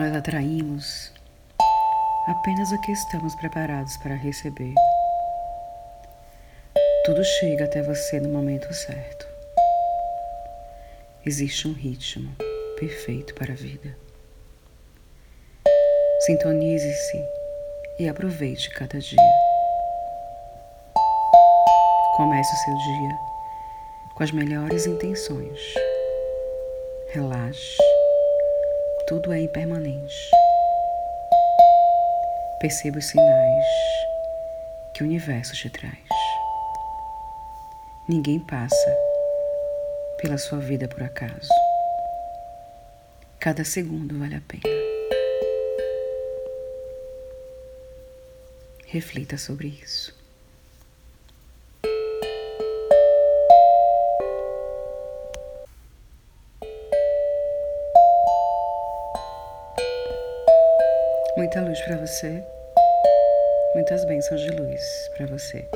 atraímos apenas o que estamos preparados para receber. Tudo chega até você no momento certo. Existe um ritmo perfeito para a vida. Sintonize-se e aproveite cada dia. Comece o seu dia com as melhores intenções. Relaxe, tudo é impermanente. Perceba os sinais que o universo te traz. Ninguém passa pela sua vida por acaso. Cada segundo vale a pena. Reflita sobre isso. Muita luz para você, muitas bênçãos de luz para você.